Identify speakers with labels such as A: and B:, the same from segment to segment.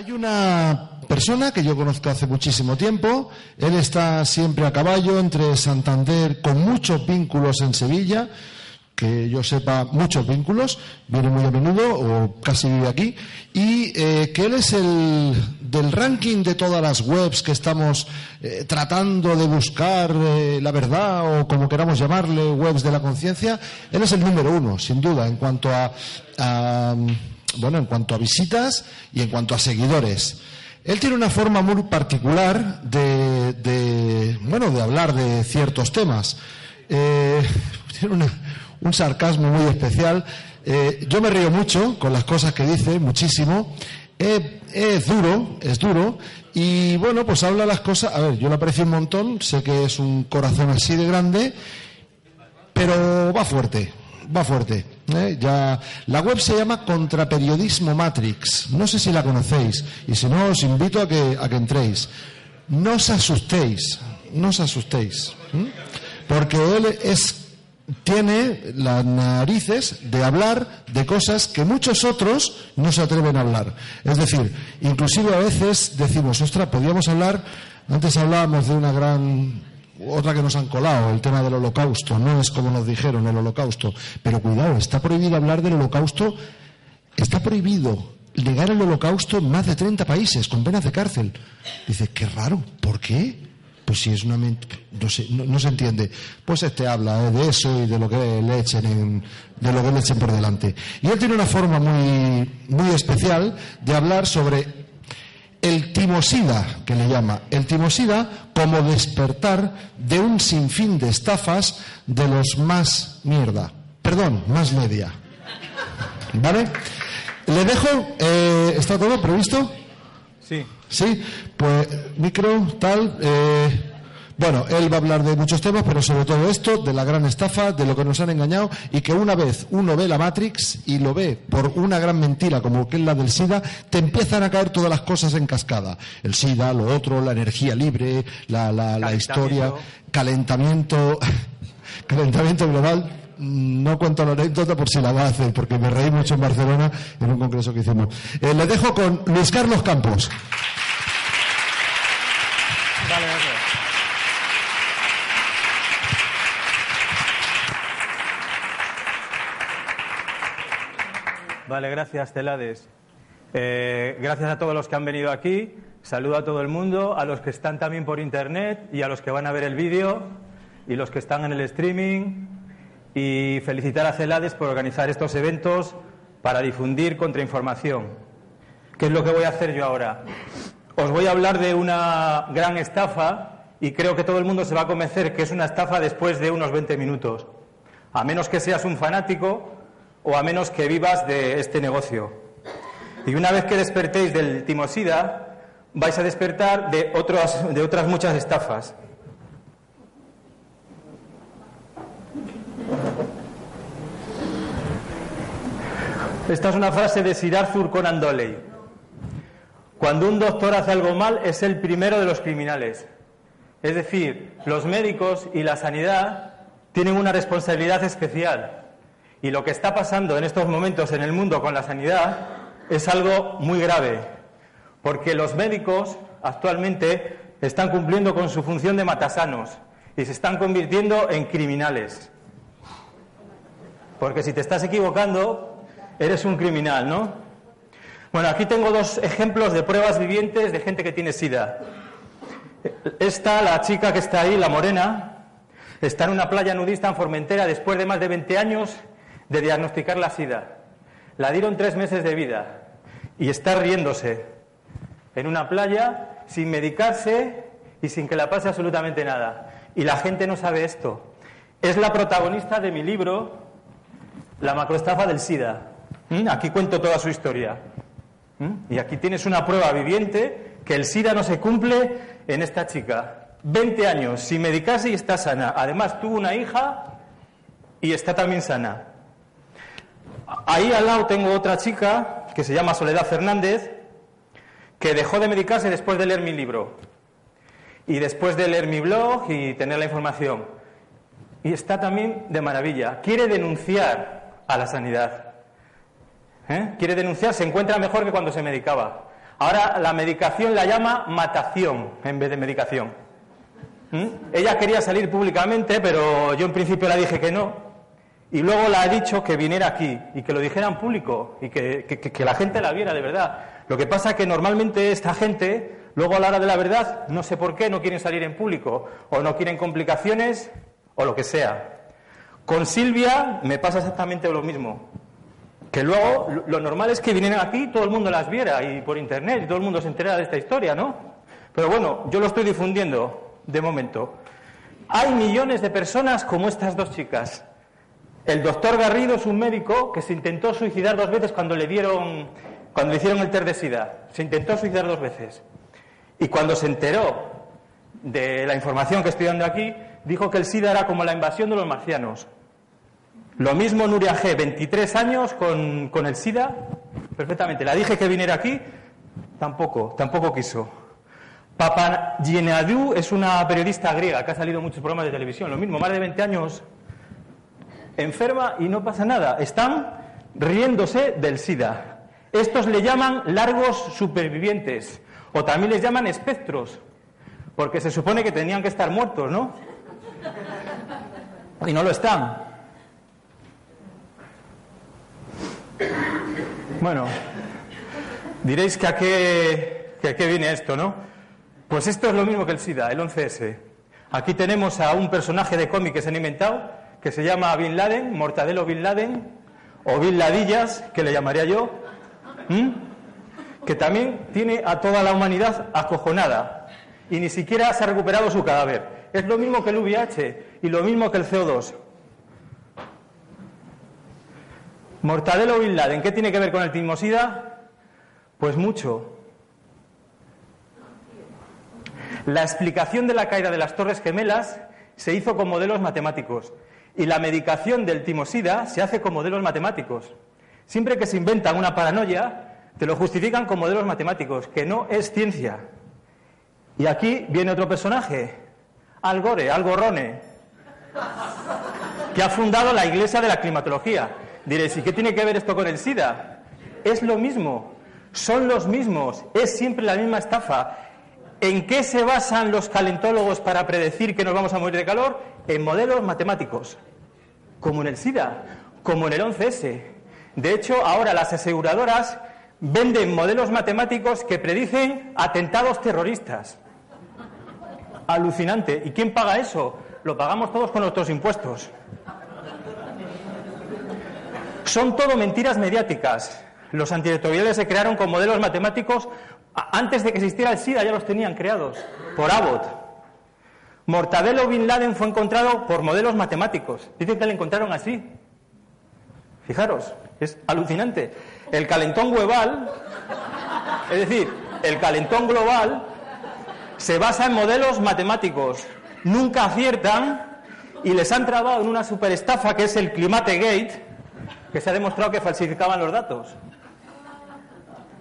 A: Hay una persona que yo conozco hace muchísimo tiempo. Él está siempre a caballo entre Santander, con muchos vínculos en Sevilla, que yo sepa, muchos vínculos. Viene muy a menudo o casi vive aquí. Y eh, que él es el del ranking de todas las webs que estamos eh, tratando de buscar eh, la verdad o como queramos llamarle, webs de la conciencia. Él es el número uno, sin duda, en cuanto a, a bueno, en cuanto a visitas y en cuanto a seguidores. Él tiene una forma muy particular de, bueno, de hablar de ciertos temas. Eh, tiene un sarcasmo muy especial. Eh, yo me río mucho con las cosas que dice, muchísimo. Eh, es duro, es duro. Y bueno, pues habla las cosas. A ver, yo le aprecio un montón. Sé que es un corazón así de grande, pero va fuerte va fuerte. ¿eh? Ya, la web se llama Contraperiodismo Matrix. No sé si la conocéis. Y si no, os invito a que, a que entréis. No os asustéis. No os asustéis. Porque él es tiene las narices de hablar de cosas que muchos otros no se atreven a hablar. Es decir, inclusive a veces decimos, ostras, podríamos hablar, antes hablábamos de una gran otra que nos han colado, el tema del holocausto, no es como nos dijeron el holocausto, pero cuidado, está prohibido hablar del holocausto, está prohibido negar el holocausto en más de 30 países con penas de cárcel. Dice, qué raro, ¿por qué? Pues si es una no, sé, no, se entiende. Pues este habla eh, de eso y de lo que le echen de lo que le echen por delante. Y él tiene una forma muy, muy especial de hablar sobre el timosida, que le llama, el timosida como despertar de un sinfín de estafas de los más mierda, perdón, más media. ¿Vale? Le dejo, eh, ¿está todo previsto?
B: Sí.
A: Sí, pues micro, tal, eh, bueno, él va a hablar de muchos temas, pero sobre todo esto, de la gran estafa, de lo que nos han engañado y que una vez uno ve la Matrix y lo ve por una gran mentira como que es la del SIDA, te empiezan a caer todas las cosas en cascada. El SIDA, lo otro, la energía libre, la, la, historia, calentamiento, calentamiento global. No cuento la anécdota por si la va a hacer, porque me reí mucho en Barcelona en un congreso que hicimos. Eh, le dejo con Luis Carlos Campos.
B: Vale, gracias, Celades. Eh, gracias a todos los que han venido aquí. Saludo a todo el mundo, a los que están también por internet y a los que van a ver el vídeo y los que están en el streaming. Y felicitar a Celades por organizar estos eventos para difundir contrainformación. ¿Qué es lo que voy a hacer yo ahora? Os voy a hablar de una gran estafa y creo que todo el mundo se va a convencer que es una estafa después de unos 20 minutos. A menos que seas un fanático o a menos que vivas de este negocio. Y una vez que despertéis del timosida, vais a despertar de, otras, de otras muchas estafas. Esta es una frase de Arthur Conan Doyle. Cuando un doctor hace algo mal, es el primero de los criminales. Es decir, los médicos y la sanidad tienen una responsabilidad especial y lo que está pasando en estos momentos en el mundo con la sanidad es algo muy grave, porque los médicos actualmente están cumpliendo con su función de matasanos y se están convirtiendo en criminales. Porque si te estás equivocando, eres un criminal, ¿no? Bueno, aquí tengo dos ejemplos de pruebas vivientes de gente que tiene SIDA. Esta, la chica que está ahí, la morena, está en una playa nudista en Formentera después de más de 20 años de diagnosticar la SIDA. La dieron tres meses de vida y está riéndose en una playa sin medicarse y sin que le pase absolutamente nada. Y la gente no sabe esto. Es la protagonista de mi libro, la macroestafa del SIDA. ¿Mm? Aquí cuento toda su historia. ¿Mm? Y aquí tienes una prueba viviente que el SIDA no se cumple en esta chica. 20 años sin medicarse y está sana. Además tuvo una hija y está también sana. Ahí al lado tengo otra chica que se llama Soledad Fernández, que dejó de medicarse después de leer mi libro y después de leer mi blog y tener la información. Y está también de maravilla. Quiere denunciar a la sanidad. ¿Eh? Quiere denunciar, se encuentra mejor que cuando se medicaba. Ahora la medicación la llama matación en vez de medicación. ¿Mm? Ella quería salir públicamente, pero yo en principio la dije que no. Y luego la ha dicho que viniera aquí y que lo dijera en público y que, que la gente la viera de verdad. Lo que pasa es que normalmente esta gente, luego a la hora de la verdad, no sé por qué, no quieren salir en público o no quieren complicaciones o lo que sea. Con Silvia me pasa exactamente lo mismo. Que luego lo normal es que vinieran aquí todo el mundo las viera y por internet y todo el mundo se enterara de esta historia, ¿no? Pero bueno, yo lo estoy difundiendo de momento. Hay millones de personas como estas dos chicas. El doctor Garrido es un médico que se intentó suicidar dos veces cuando le dieron, cuando le hicieron el test de SIDA. Se intentó suicidar dos veces. Y cuando se enteró de la información que estoy dando aquí, dijo que el SIDA era como la invasión de los marcianos. Lo mismo Nuria G, 23 años con, con el SIDA, perfectamente. La dije que viniera aquí, tampoco, tampoco quiso. Papagianadou es una periodista griega que ha salido en muchos programas de televisión, lo mismo, más de 20 años enferma y no pasa nada. Están riéndose del SIDA. Estos le llaman largos supervivientes o también les llaman espectros, porque se supone que tenían que estar muertos, ¿no? Y no lo están. Bueno, diréis que a qué, que viene esto, ¿no? Pues esto es lo mismo que el SIDA, el 11S. Aquí tenemos a un personaje de cómic que se han inventado, que se llama Bin Laden, Mortadelo Bin Laden, o Bin Ladillas, que le llamaría yo, que también tiene a toda la humanidad acojonada y ni siquiera se ha recuperado su cadáver. Es lo mismo que el VIH y lo mismo que el CO2. Mortadelo Bin Laden, ¿qué tiene que ver con el timosida? Pues mucho. La explicación de la caída de las Torres Gemelas se hizo con modelos matemáticos y la medicación del timosida se hace con modelos matemáticos. Siempre que se inventan una paranoia, te lo justifican con modelos matemáticos, que no es ciencia. Y aquí viene otro personaje, Al Gore, Al Gorrone, que ha fundado la Iglesia de la Climatología. Diréis, ¿y qué tiene que ver esto con el SIDA? Es lo mismo, son los mismos, es siempre la misma estafa. ¿En qué se basan los calentólogos para predecir que nos vamos a morir de calor? En modelos matemáticos, como en el SIDA, como en el 11S. De hecho, ahora las aseguradoras venden modelos matemáticos que predicen atentados terroristas. Alucinante. ¿Y quién paga eso? Lo pagamos todos con nuestros impuestos. Son todo mentiras mediáticas. Los antirretrovirales se crearon con modelos matemáticos antes de que existiera el SIDA, ya los tenían creados por Abbott. Mortadelo Bin Laden fue encontrado por modelos matemáticos. Dicen que le encontraron así. Fijaros, es alucinante. El calentón global, es decir, el calentón global se basa en modelos matemáticos. Nunca aciertan y les han trabado en una superestafa que es el Climate Gate, que se ha demostrado que falsificaban los datos.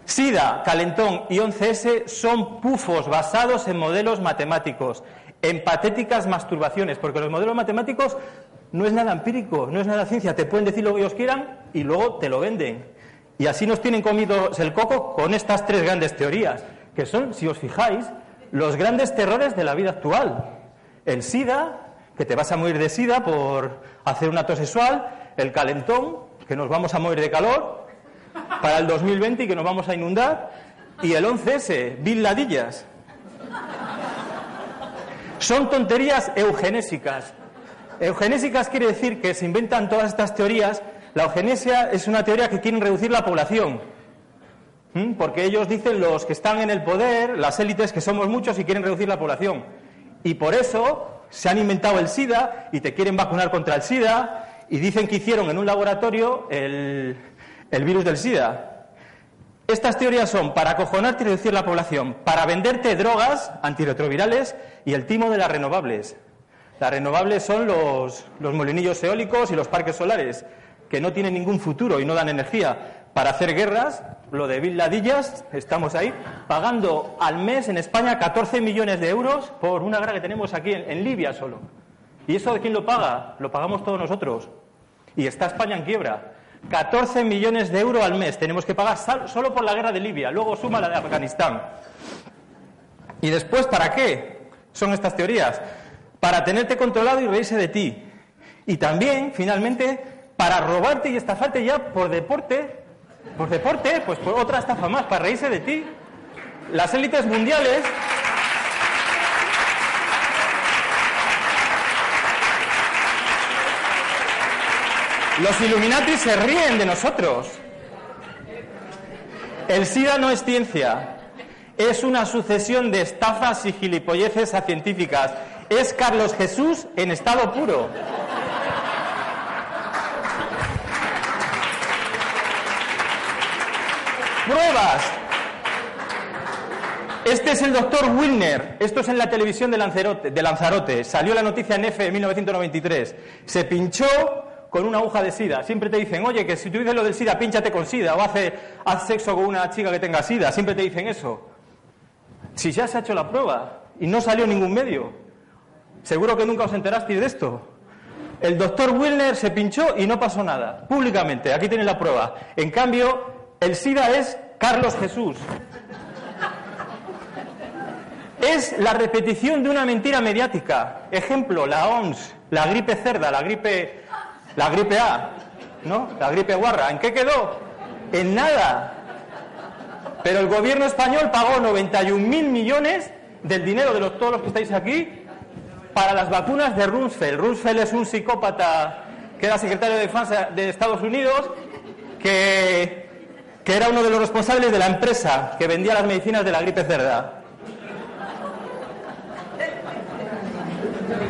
B: SIDA, calentón y 11S son pufos basados en modelos matemáticos, en patéticas masturbaciones, porque los modelos matemáticos no es nada empírico, no es nada ciencia, te pueden decir lo que ellos quieran y luego te lo venden. Y así nos tienen comidos el coco con estas tres grandes teorías, que son, si os fijáis, los grandes terrores de la vida actual. El SIDA, que te vas a morir de SIDA por hacer un acto sexual, el calentón, que nos vamos a morir de calor, para el 2020 y que nos vamos a inundar, y el 11S, Bill Ladillas. Son tonterías eugenésicas. Eugenésicas quiere decir que se inventan todas estas teorías. La eugenesia es una teoría que quieren reducir la población. ¿Mm? Porque ellos dicen los que están en el poder, las élites, que somos muchos y quieren reducir la población. Y por eso se han inventado el SIDA y te quieren vacunar contra el SIDA y dicen que hicieron en un laboratorio el, el virus del SIDA. Estas teorías son para acojonarte y reducir la población, para venderte drogas antirretrovirales y el timo de las renovables. Las renovables son los, los molinillos eólicos y los parques solares, que no tienen ningún futuro y no dan energía. Para hacer guerras, lo de Bill Ladillas, estamos ahí, pagando al mes en España 14 millones de euros por una guerra que tenemos aquí en, en Libia solo. ¿Y eso de quién lo paga? Lo pagamos todos nosotros. Y está España en quiebra. 14 millones de euros al mes tenemos que pagar solo por la guerra de Libia, luego suma la de Afganistán. ¿Y después para qué son estas teorías? Para tenerte controlado y reírse de ti. Y también, finalmente, para robarte y estafarte ya por deporte, por deporte, pues por otra estafa más, para reírse de ti. Las élites mundiales Los Illuminati se ríen de nosotros. El SIDA no es ciencia, es una sucesión de estafas y gilipolleces a científicas. Es Carlos Jesús en estado puro. Pruebas. Este es el doctor Wilner. Esto es en la televisión de Lanzarote, de Lanzarote. Salió la noticia en F en 1993. Se pinchó con una aguja de sida. Siempre te dicen, oye, que si tú dices lo del sida, pínchate con sida o hace, haz sexo con una chica que tenga sida. Siempre te dicen eso. Si ya se ha hecho la prueba y no salió ningún medio, seguro que nunca os enterasteis de esto. El doctor Wilner se pinchó y no pasó nada, públicamente. Aquí tiene la prueba. En cambio, el SIDA es Carlos Jesús. Es la repetición de una mentira mediática. Ejemplo, la OMS, la gripe cerda, la gripe la gripe A, ¿no? La gripe guarra. ¿En qué quedó? En nada. Pero el gobierno español pagó 91.000 millones del dinero de los, todos los que estáis aquí para las vacunas de Rumsfeld. Rumsfeld es un psicópata que era secretario de Defensa de Estados Unidos, que, que era uno de los responsables de la empresa que vendía las medicinas de la gripe cerda.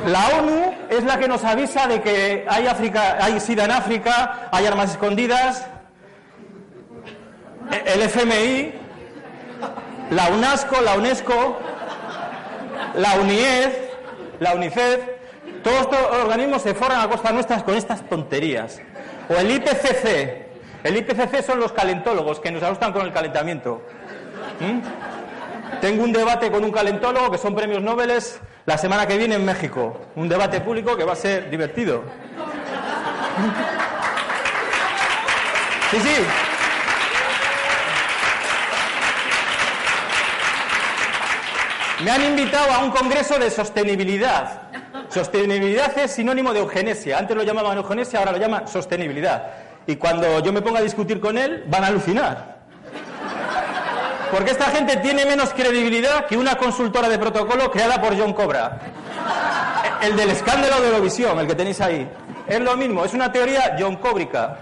B: La ONU es la que nos avisa de que hay, África, hay SIDA en África, hay armas escondidas. El FMI, la UNESCO, la UNESCO, la UNIED, la UNICEF, todos estos organismos se forran a costa nuestras con estas tonterías. O el IPCC. El IPCC son los calentólogos que nos asustan con el calentamiento. ¿Mm? Tengo un debate con un calentólogo que son premios Nobel la semana que viene en México. Un debate público que va a ser divertido. Sí, sí. Me han invitado a un congreso de sostenibilidad. Sostenibilidad es sinónimo de eugenesia. Antes lo llamaban eugenesia, ahora lo llaman sostenibilidad. Y cuando yo me ponga a discutir con él, van a alucinar. Porque esta gente tiene menos credibilidad que una consultora de protocolo creada por John Cobra. El del escándalo de Eurovisión, el que tenéis ahí. Es lo mismo, es una teoría John Cóbrica.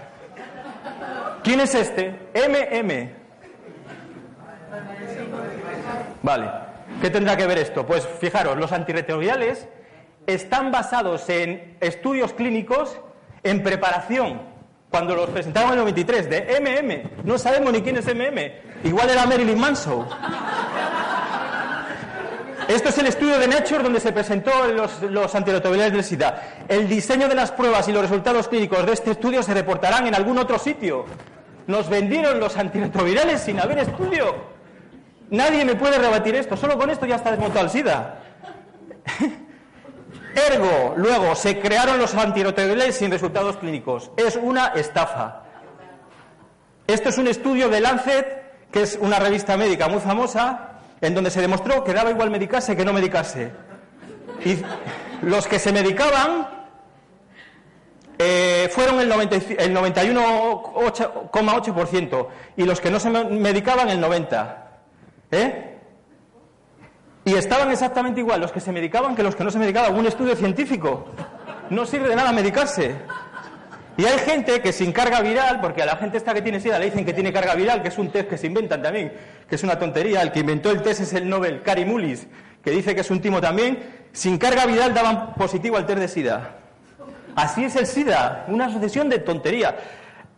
B: ¿Quién es este? MM. Vale. ¿Qué tendrá que ver esto? Pues fijaros, los antirretrovirales están basados en estudios clínicos en preparación cuando los presentaron en el 93, de MM. No sabemos ni quién es MM. Igual era Marilyn Manson. Esto es el estudio de Nature donde se presentó los, los del SIDA. El diseño de las pruebas y los resultados clínicos de este estudio se reportarán en algún otro sitio. Nos vendieron los antirretrovirales sin haber estudio. Nadie me puede rebatir esto. Solo con esto ya está desmontado el SIDA. Ergo, luego, se crearon los antirretrovirales sin resultados clínicos. Es una estafa. Esto es un estudio de Lancet, que es una revista médica muy famosa, en donde se demostró que daba igual medicarse que no medicarse. Y los que se medicaban eh, fueron el, 91,8% y los que no se medicaban el 90%. ¿Eh? Y estaban exactamente igual los que se medicaban que los que no se medicaban. Un estudio científico. No sirve de nada medicarse. Y hay gente que sin carga viral, porque a la gente esta que tiene sida le dicen que tiene carga viral, que es un test que se inventan también, que es una tontería. El que inventó el test es el Nobel Cary Mullis, que dice que es un timo también. Sin carga viral daban positivo al test de sida. Así es el sida, una sucesión de tontería.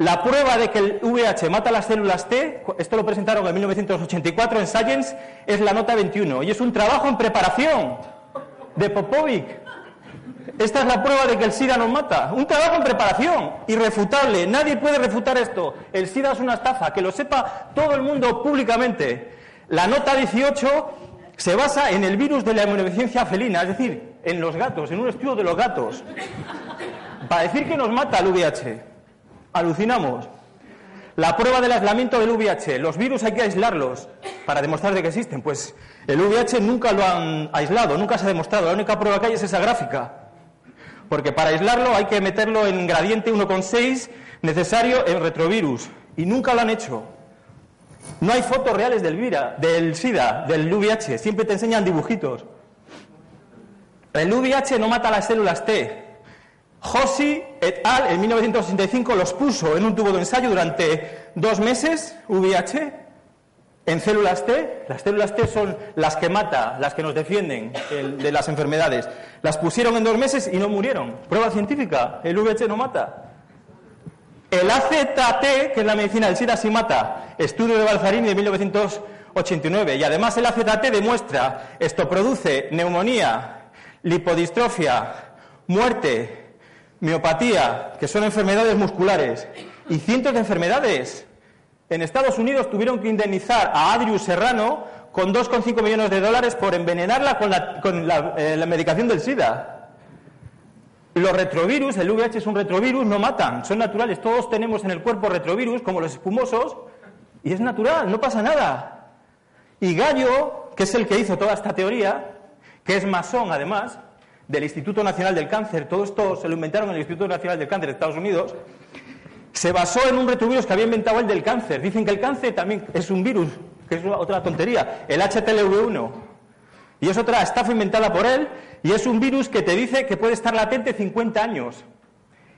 B: La prueba de que el VH mata las células T, esto lo presentaron en 1984 en Science, es la nota 21. Y es un trabajo en preparación de Popovic. Esta es la prueba de que el SIDA nos mata. Un trabajo en preparación, irrefutable. Nadie puede refutar esto. El SIDA es una estafa, que lo sepa todo el mundo públicamente. La nota 18 se basa en el virus de la inmunodeficiencia felina, es decir, en los gatos, en un estudio de los gatos. Para decir que nos mata el VIH. Alucinamos. La prueba del aislamiento del VIH. Los virus hay que aislarlos para demostrar de que existen. Pues el VIH nunca lo han aislado, nunca se ha demostrado. La única prueba que hay es esa gráfica porque para aislarlo hay que meterlo en gradiente 1,6 necesario en retrovirus, y nunca lo han hecho. No hay fotos reales del, vira, del SIDA, del VIH, siempre te enseñan dibujitos. El VIH no mata las células T. Josi et al. en 1965 los puso en un tubo de ensayo durante dos meses, VIH, en células T, las células T son las que mata, las que nos defienden de las enfermedades. Las pusieron en dos meses y no murieron. Prueba científica, el VH no mata. El AZT, que es la medicina del SIDA, sí mata. Estudio de Balzarini de 1989. Y además el AZT demuestra, esto produce neumonía, lipodistrofia, muerte, miopatía, que son enfermedades musculares, y cientos de enfermedades en Estados Unidos tuvieron que indemnizar a Adrius Serrano con 2,5 millones de dólares por envenenarla con, eh, la, medicación del SIDA. Los retrovirus, el VIH es un retrovirus, no matan, son naturales. Todos tenemos en el cuerpo retrovirus, como los espumosos, y es natural, no pasa nada. Y Gallo, que es el que hizo toda esta teoría, que es masón además, del Instituto Nacional del Cáncer, todo esto se lo inventaron en el Instituto Nacional del Cáncer de Estados Unidos, se basó en un retrovirus que había inventado el del cáncer. Dicen que el cáncer también es un virus, que es otra tontería, el HTLV1. Y es otra estafa inventada por él, y es un virus que te dice que puede estar latente 50 años.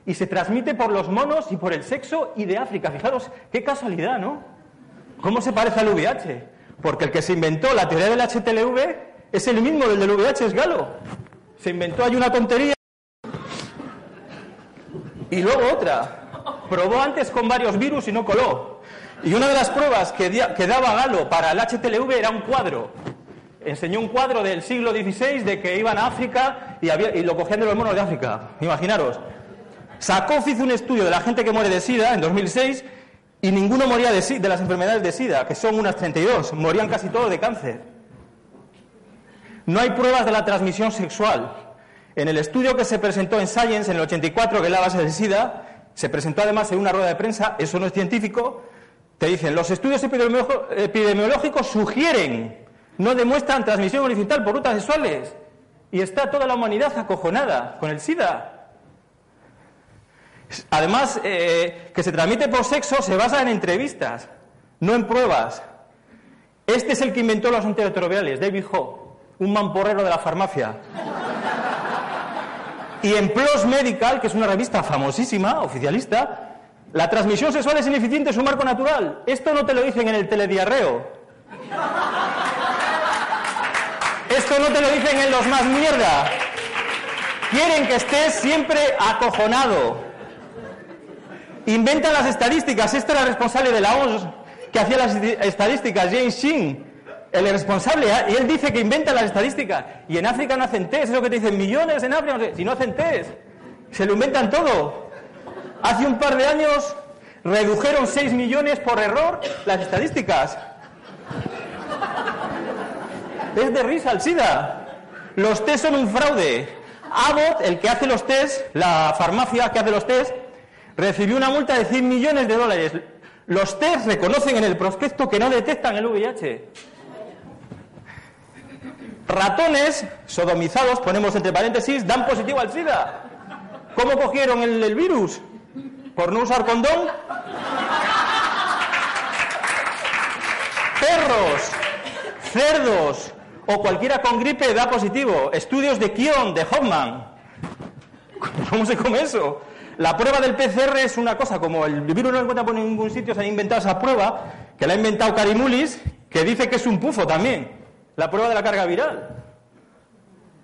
B: Y se transmite por los monos y por el sexo y de África. Fijaros, qué casualidad, ¿no? ¿Cómo se parece al VIH? Porque el que se inventó la teoría del HTLV es el mismo del del VIH, es Galo. Se inventó hay una tontería. Y luego otra, Probó antes con varios virus y no coló. Y una de las pruebas que, daba Galo para el HTLV era un cuadro. Enseñó un cuadro del siglo XVI de que iban a África y, lo cogían de los monos de África. Imaginaros. Sacó hizo un estudio de la gente que muere de SIDA en 2006 y ninguno moría de, de las enfermedades de SIDA, que son unas 32. Morían casi todos de cáncer. No hay pruebas de la transmisión sexual. En el estudio que se presentó en Science en el 84, que es la base del SIDA, se presentó además en una rueda de prensa, eso no es científico, te dicen, los estudios epidemiológicos sugieren, no demuestran transmisión horizontal por rutas sexuales. Y está toda la humanidad acojonada con el SIDA. Además, eh, que se transmite por sexo se basa en entrevistas, no en pruebas. Este es el que inventó los antirretrovirales, David Ho, un mamporrero de la farmacia. Y en PLOS Medical, que es una revista famosísima, oficialista, la transmisión sexual es ineficiente, es un marco natural. Esto no te lo dicen en el telediarreo. Esto no te lo dicen en los más mierda. Quieren que estés siempre acojonado. Inventan las estadísticas. Este era responsable de la OMS que hacía las estadísticas, James Shin el responsable, ¿eh? y él dice que inventa las estadísticas. Y en África no hacen test, es lo que te dicen, millones en África, si no hacen test, se lo inventan todo. Hace un par de años redujeron 6 millones por error las estadísticas. Es de risa el SIDA. Los test son un fraude. Abbott, el que hace los test, la farmacia que hace los test, recibió una multa de 100 millones de dólares. Los test reconocen en el prospecto que no detectan el VIH. Ratones sodomizados, ponemos entre paréntesis, dan positivo al SIDA. ¿Cómo cogieron el, virus? ¿Por no usar condón? Perros, cerdos o cualquiera con gripe da positivo. Estudios de Kion, de Hoffman. ¿Cómo se come eso? La prueba del PCR es una cosa, como el virus no lo encuentra por ningún sitio, se han inventado esa prueba, que la ha inventado Carimulis, que dice que es un pufo también, la prueba de la carga viral.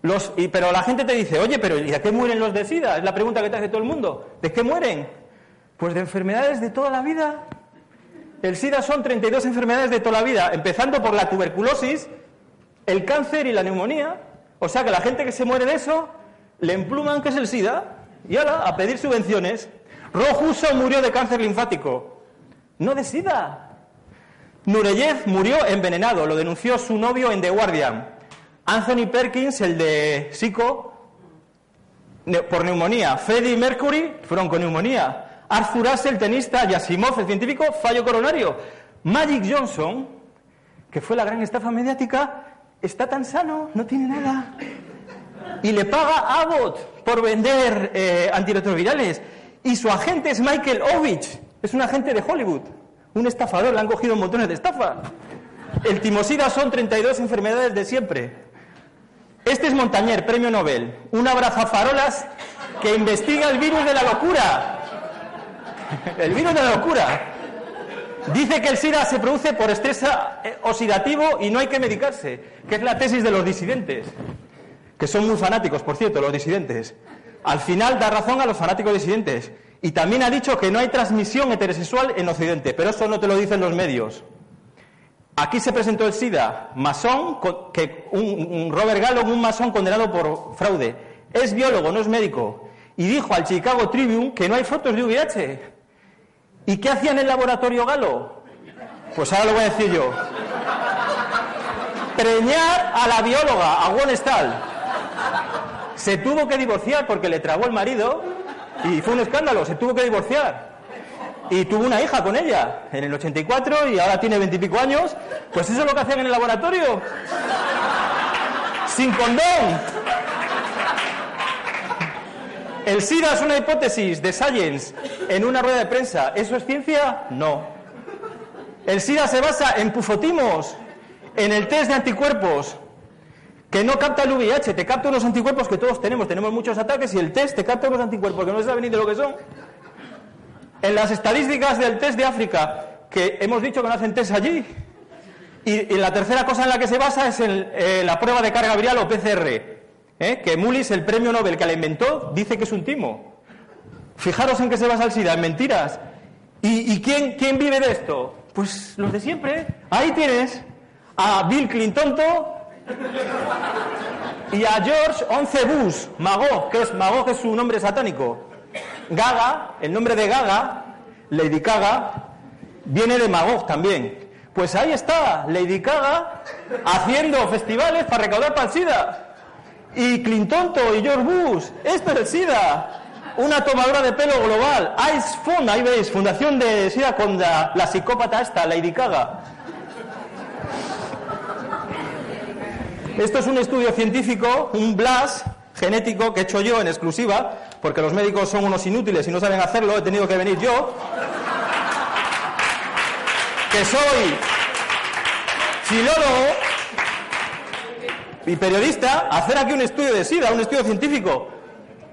B: Los, y, pero la gente te dice, oye, pero ¿y de qué mueren los de SIDA? Es la pregunta que te hace todo el mundo. ¿De qué mueren? Pues de enfermedades de toda la vida. El SIDA son 32 enfermedades de toda la vida, empezando por la tuberculosis, el cáncer y la neumonía. O sea que la gente que se muere de eso, le empluman que es el SIDA y ahora a pedir subvenciones. Rojuso murió de cáncer linfático, no de SIDA. Nureyev murió envenenado, lo denunció su novio en The Guardian. Anthony Perkins, el de Psico, por neumonía. Freddie Mercury, neumonía. Arthur Russell, tenista, y Asimov, el científico, fallo coronario. Magic Johnson, que fue la gran estafa mediática, está tan sano, no tiene nada. Y le paga a Abbott por vender eh, antirretrovirales. Y su agente es Michael Ovich, es un agente de Hollywood, un estafador, le han cogido montones de estafa. El timosida son 32 enfermedades de siempre. Este es Montañer, premio Nobel, un abrazafarolas que investiga el virus de la locura. El virus de la locura. Dice que el SIDA se produce por estrés eh, oxidativo y no hay que medicarse, que es la tesis de los disidentes, que son muy fanáticos, por cierto, los disidentes. Al final da razón a los fanáticos disidentes. Y también ha dicho que no hay transmisión heterosexual en Occidente, pero eso no te lo dicen los medios. Aquí se presentó el SIDA, masón, que un, Robert Gallo, un masón condenado por fraude. Es biólogo, no es médico. Y dijo al Chicago Tribune que no hay fotos de VIH. ¿Y qué hacía en el laboratorio Galo? Pues ahora lo voy a decir yo. Preñar a la bióloga, a Gwen Stahl. Se tuvo que divorciar porque le trabó el marido y fue un escándalo, se tuvo que divorciar y tuvo una hija con ella en el 84 y ahora tiene veintipico años. Pues eso es lo que hacían en el laboratorio. Sin condón. El SIDA es una hipótesis de Science en una rueda de prensa. ¿Eso es ciencia? No. El SIDA se basa en pufotimos, en el test de anticuerpos, que no capta el VIH, te capta unos anticuerpos que todos tenemos. Tenemos muchos ataques y el test te capta unos anticuerpos que no se sabe ni de lo que son. En las estadísticas del test de África, que hemos dicho que no hacen test allí, y, la tercera cosa en la que se basa es en eh, la prueba de carga viral o PCR, ¿eh? que Mullis, el premio Nobel que la inventó, dice que es un timo. Fijaros en qué se basa el SIDA, en mentiras. ¿Y, quién, quién, vive de esto? Pues los de siempre. Ahí tienes a Bill Clinton y a George Once Bush, Mago, que es Mago, que es su nombre satánico. Gaga, el nombre de Gaga, Lady Gaga, viene de Magog también. Pues ahí está, Lady Gaga haciendo festivales para recaudar para el SIDA. Y Clinton y George Bush, esto es el SIDA. Una tomadora de pelo global. Ice Fund, ahí veis, Fundación de SIDA contra la psicópata esta, Lady Gaga. Esto es un estudio científico, un blast genético que he hecho yo en exclusiva, porque los médicos son unos inútiles y no saben hacerlo, he tenido que venir yo, que soy filólogo y periodista, a hacer aquí un estudio de SIDA, un estudio científico.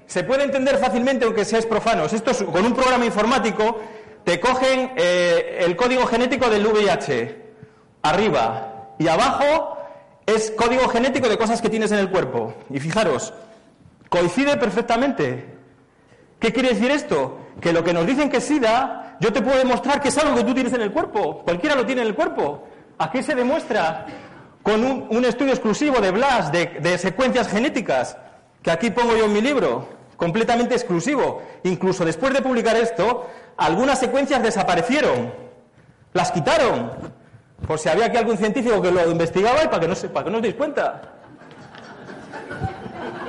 B: Se puede entender fácilmente aunque seáis profanos. Esto es, con un programa informático te cogen eh, el código genético del VIH arriba y abajo es código genético de cosas que tienes en el cuerpo. Y fijaros, coincide perfectamente. ¿Qué quiere decir esto? Que lo que nos dicen que es SIDA, yo te puedo demostrar que es algo que tú tienes en el cuerpo. Cualquiera lo tiene en el cuerpo. ¿A qué se demuestra? Con un, estudio exclusivo de BLAS, de, de secuencias genéticas, que aquí pongo yo en mi libro, completamente exclusivo. Incluso después de publicar esto, algunas secuencias desaparecieron. Las quitaron. Por si había aquí algún científico que lo investigaba y para que no, para que no os deis cuenta.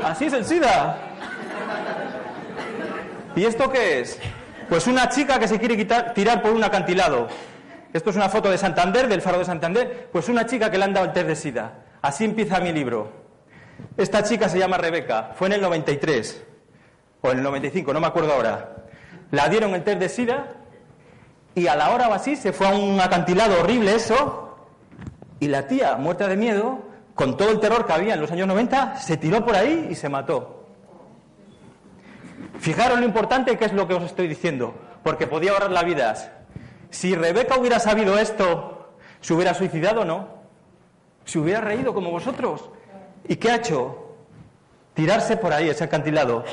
B: Así es el SIDA. ¿Y esto qué es? Pues una chica que se quiere tirar por un acantilado. Esto es una foto de Santander, del faro de Santander. Pues una chica que le han dado el test de SIDA. Así empieza mi libro. Esta chica se llama Rebeca. Fue en el 93. O en el 95, no me acuerdo ahora. La dieron el test de SIDA y a la hora o así se fue a un acantilado horrible eso. Y la tía, muerta de miedo, con todo el terror que había en los años 90, se tiró por ahí y se mató. Fijaros lo importante que es lo que os estoy diciendo, porque podía ahorrar la vida. Si Rebeca hubiera sabido esto, ¿se hubiera suicidado o no? ¿Se hubiera reído como vosotros? ¿Y qué ha hecho? Tirarse por ahí, ese acantilado.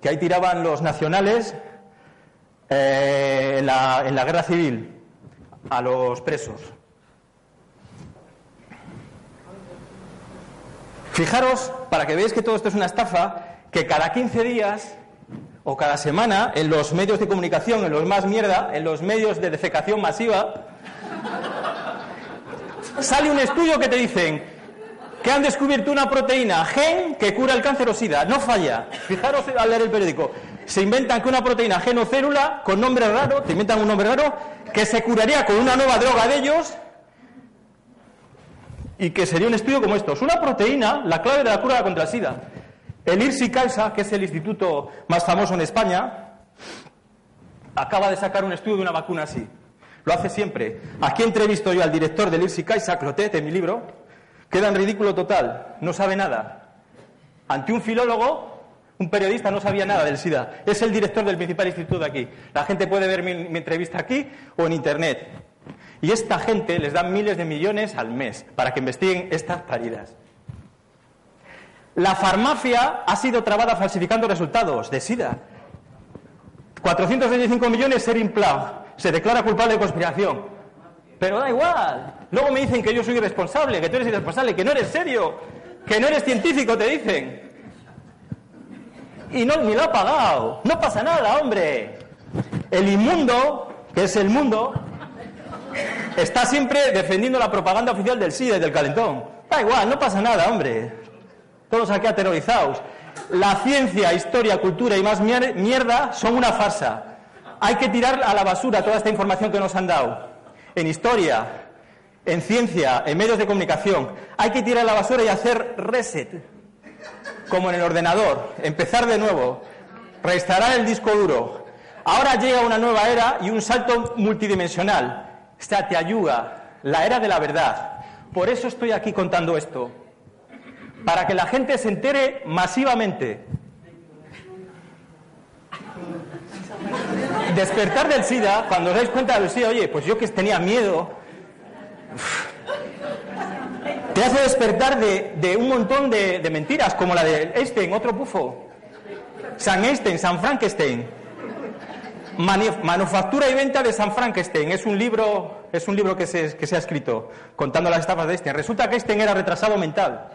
B: Que ahí tiraban los nacionales eh, en, la, en la guerra civil a los presos. Fijaros, para que veáis que todo esto es una estafa, que cada 15 días o cada semana en los medios de comunicación, en los más mierda, en los medios de defecación masiva, sale un estudio que te dicen que han descubierto una proteína gen que cura el cáncer o sida. No falla. Fijaros al leer el periódico. Se inventan que una proteína gen o célula con nombre raro, te inventan un nombre raro, que se curaría con una nueva droga de ellos y que sería un estudio como estos. Una proteína, la clave de la cura contra el SIDA. El IRSI Caixa, que es el instituto más famoso en España, acaba de sacar un estudio de una vacuna así. Lo hace siempre. Aquí entrevisto yo al director del IRSI Caixa, Clotet, en mi libro. Queda en ridículo total. No sabe nada. Ante un filólogo, un periodista no sabía nada del SIDA. Es el director del principal instituto de aquí. La gente puede ver mi, entrevista aquí o en Internet. Y esta gente les da miles de millones al mes para que investiguen estas paridas. La farmacia ha sido trabada falsificando resultados de SIDA. 425 millones ser implao. Se declara culpable de conspiración. Pero da igual. Luego me dicen que yo soy irresponsable, que tú eres irresponsable, que no eres serio, que no eres científico, te dicen. Y no, ni lo ha pagado. No pasa nada, hombre. El inmundo, que es el mundo, está siempre defendiendo la propaganda oficial del SIDA y del calentón. Da igual, no pasa nada, hombre. Todos aquí aterrorizados. La ciencia, historia, cultura y más mierda son una farsa. Hay que tirar a la basura toda esta información que nos han dado. En historia, en ciencia, en medios de comunicación. Hay que tirar la basura y hacer reset. Como en el ordenador. Empezar de nuevo. Restaurar el disco duro. Ahora llega una nueva era y un salto multidimensional esta te ayuda, la era de la verdad. Por eso estoy aquí contando esto, para que la gente se entere masivamente. Despertar del SIDA, cuando os dais cuenta del SIDA, oye, pues yo que tenía miedo, te hace despertar de, un montón de, mentiras, como la de Einstein, otro pufo. San Einstein, San Frankenstein. Manufactura y venta de San Frankenstein. Es un libro, es un libro que, se, que se ha escrito contando las estafas de Einstein. Resulta que Einstein era retrasado mental.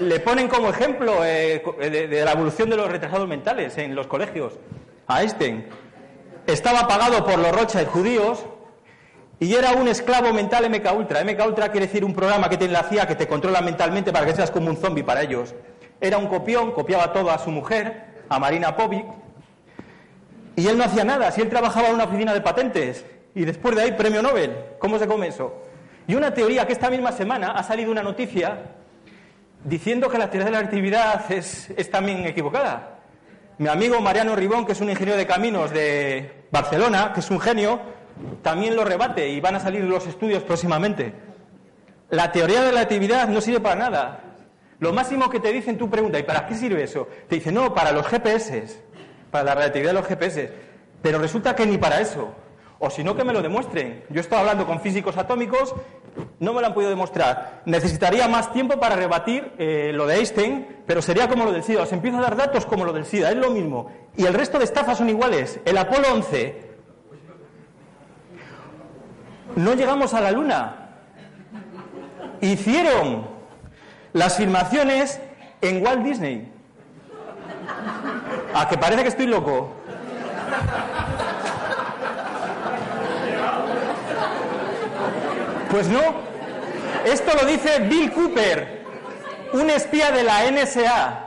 B: Le ponen como ejemplo eh, de, la evolución de los retrasados mentales en los colegios a Einstein. Estaba pagado por los Rothschild judíos y era un esclavo mental MK Ultra. MK Ultra quiere decir un programa que tiene la que te controla mentalmente para que seas como un zombie para ellos. Era un copión, copiaba todo a su mujer, a Marina Povic, y él no hacía nada, si él trabajaba en una oficina de patentes y después de ahí premio Nobel. ¿Cómo se come eso? Y una teoría que esta misma semana ha salido una noticia diciendo que la teoría de la relatividad es, es también equivocada. Mi amigo Mariano Ribón, que es un ingeniero de caminos de Barcelona, que es un genio, también lo rebate y van a salir los estudios próximamente. La teoría de la relatividad no sirve para nada. Lo máximo que te dicen, tú pregunta, ¿y para qué sirve eso? Te dicen, no, para los GPS para la relatividad de los GPS. Pero resulta que ni para eso. O si no, que me lo demuestren. Yo estoy hablando con físicos atómicos, no me lo han podido demostrar. Necesitaría más tiempo para rebatir eh, lo de Einstein, pero sería como lo del SIDA. Os empiezo a dar datos como lo del SIDA, es lo mismo. Y el resto de estafas son iguales. El Apolo 11. No llegamos a la Luna. Hicieron las filmaciones en Walt Disney. ¿A que parece que estoy loco? Pues no. Esto lo dice Bill Cooper, un espía de la NSA.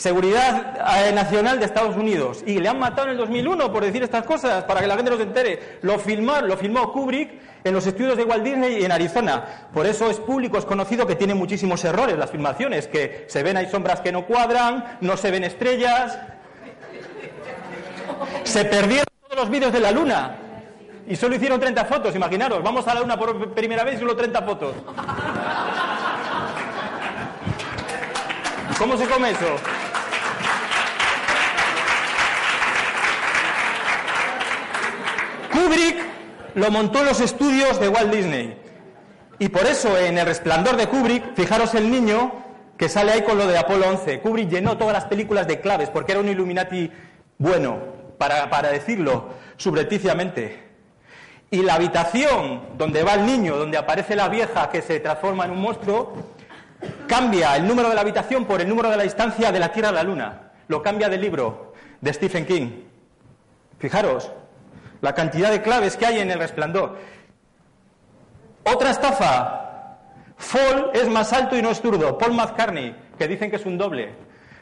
B: Seguridad eh, nacional de Estados Unidos y le han matado en el 2001 por decir estas cosas para que la gente no se entere. Lo filmó, lo filmó Kubrick en los estudios de Walt Disney y en Arizona. Por eso es público, es conocido que tiene muchísimos errores las filmaciones, que se ven hay sombras que no cuadran, no se ven estrellas. Se perdieron todos los vídeos de la luna y solo hicieron 30 fotos, imaginaros, vamos a la luna por primera vez y solo 30 fotos. ¿Cómo se come eso? Kubrick lo montó en los estudios de Walt Disney. Y por eso en El Resplandor de Kubrick, fijaros el niño que sale ahí con lo de Apolo 11. Kubrick llenó todas las películas de claves porque era un Illuminati bueno, para, para decirlo subrepticiamente. Y la habitación donde va el niño, donde aparece la vieja que se transforma en un monstruo, cambia el número de la habitación por el número de la distancia de la Tierra a la Luna. Lo cambia del libro de Stephen King. Fijaros la cantidad de claves que hay en el resplandor. Otra estafa. Fall es más alto y no es zurdo. Paul McCartney, que dicen que es un doble.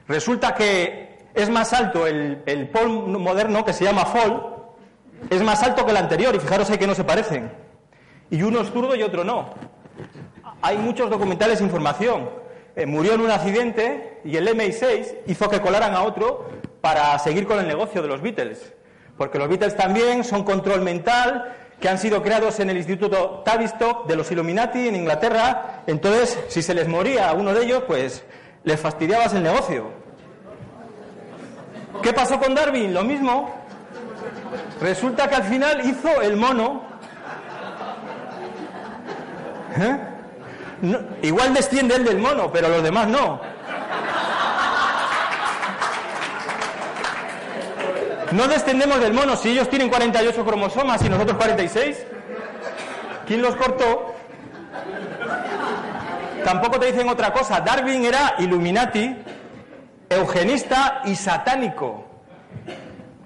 B: Resulta que es más alto el, el Paul moderno, que se llama Fall, es más alto que el anterior, y fijaros ahí que no se parecen. Y uno es zurdo y otro no hay muchos documentales e información. Eh, murió en un accidente y el MI6 hizo que colaran a otro para seguir con el negocio de los Beatles. Porque los Beatles también son control mental que han sido creados en el Instituto Tavistock de los Illuminati en Inglaterra. Entonces, si se les moría a uno de ellos, pues les fastidiabas el negocio. ¿Qué pasó con Darwin? Lo mismo. Resulta que al final hizo el mono. ¿Eh? igual desciende el del mono, pero los demás no. No descendemos del mono si ellos tienen 48 cromosomas y nosotros 46. ¿Quién los cortó? Tampoco te dicen otra cosa. Darwin era Illuminati, eugenista y satánico.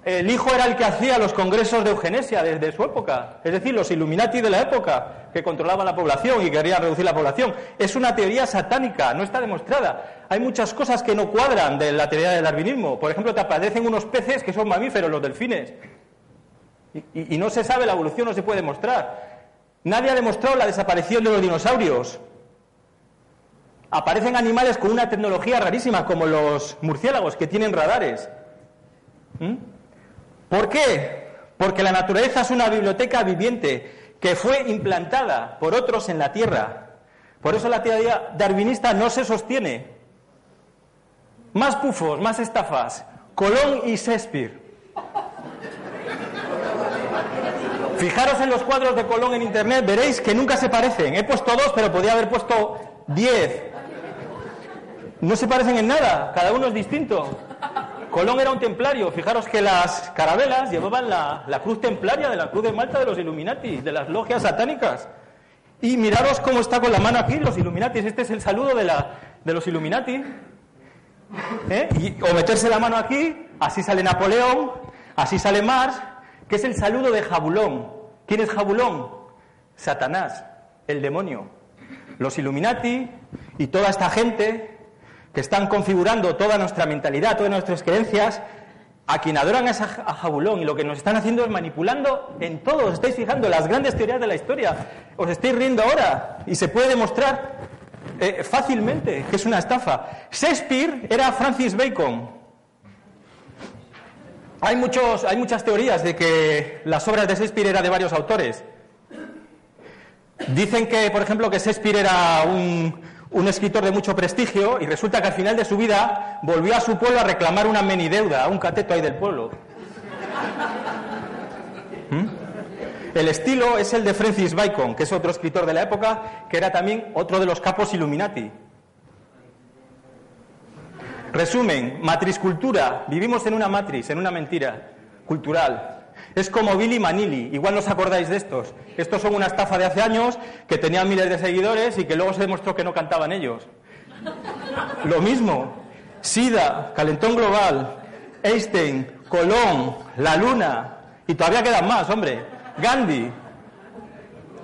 B: El hijo era el que hacía los congresos de eugenesia desde su época, es decir, los Illuminati de la época que controlaban la población y querían reducir la población. Es una teoría satánica, no está demostrada. Hay muchas cosas que no cuadran de la teoría del darwinismo. Por ejemplo, te aparecen unos peces que son mamíferos, los delfines, y, no se sabe la evolución, no se puede demostrar. Nadie ha demostrado la desaparición de los dinosaurios. Aparecen animales con una tecnología rarísima, como los murciélagos, que tienen radares. ¿Mm? ¿Por qué? Porque la naturaleza es una biblioteca viviente que fue implantada por otros en la Tierra. Por eso la teoría darwinista no se sostiene. Más pufos, más estafas. Colón y Shakespeare. Fijaros en los cuadros de Colón en Internet, veréis que nunca se parecen. He puesto dos, pero podría haber puesto diez. No se parecen en nada, cada uno es distinto. Colón era un templario. Fijaros que las carabelas llevaban la, cruz templaria de la cruz de Malta de los Illuminati, de las logias satánicas. Y miraros cómo está con la mano aquí los Illuminati. Este es el saludo de, la, de los Illuminati. ¿Eh? o meterse la mano aquí, así sale Napoleón, así sale Mars, que es el saludo de Jabulón. ¿Quién es Jabulón? Satanás, el demonio. Los Illuminati y toda esta gente que están configurando toda nuestra mentalidad, todas nuestras creencias, a quien adoran es a Jabulón y lo que nos están haciendo es manipulando en todo. Os estáis fijando las grandes teorías de la historia. Os estáis riendo ahora y se puede demostrar eh, fácilmente que es una estafa. Shakespeare era Francis Bacon. Hay, muchos, hay muchas teorías de que las obras de Shakespeare eran de varios autores. Dicen que, por ejemplo, que Shakespeare era un, un escritor de mucho prestigio y resulta que al final de su vida volvió a su pueblo a reclamar una menideuda, un cateto ahí del pueblo. ¿Mm? El estilo es el de Francis Bacon, que es otro escritor de la época, que era también otro de los capos Illuminati. Resumen, matriscultura. Vivimos en una matriz, en una mentira cultural. Es como Billy Manili, igual no os acordáis de estos. Estos son una estafa de hace años que tenían miles de seguidores y que luego se demostró que no cantaban ellos. Lo mismo, SIDA, Calentón Global, Einstein, Colón, La Luna, y todavía quedan más, hombre, Gandhi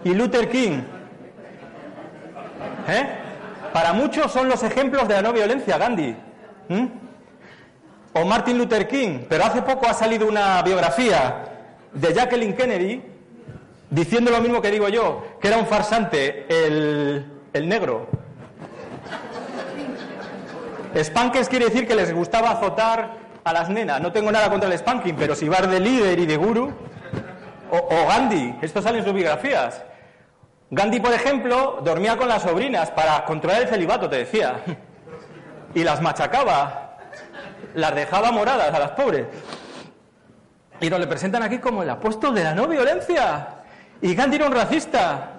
B: y Luther King. ¿Eh? Para muchos son los ejemplos de la no violencia, Gandhi. ¿Mm? o Martin Luther King, pero hace poco ha salido una biografía de Jacqueline Kennedy diciendo lo mismo que digo yo, que era un farsante el, el negro. Spankers quiere decir que les gustaba azotar a las nenas. No tengo nada contra el spanking, pero si vas de líder y de guru, o, Gandhi, esto sale en sus biografías. Gandhi, por ejemplo, dormía con las sobrinas para controlar el celibato, te decía. Y las machacaba, las dejaba moradas a las pobres. Y nos le presentan aquí como el apóstol de la no violencia. Y Gandhi era un racista.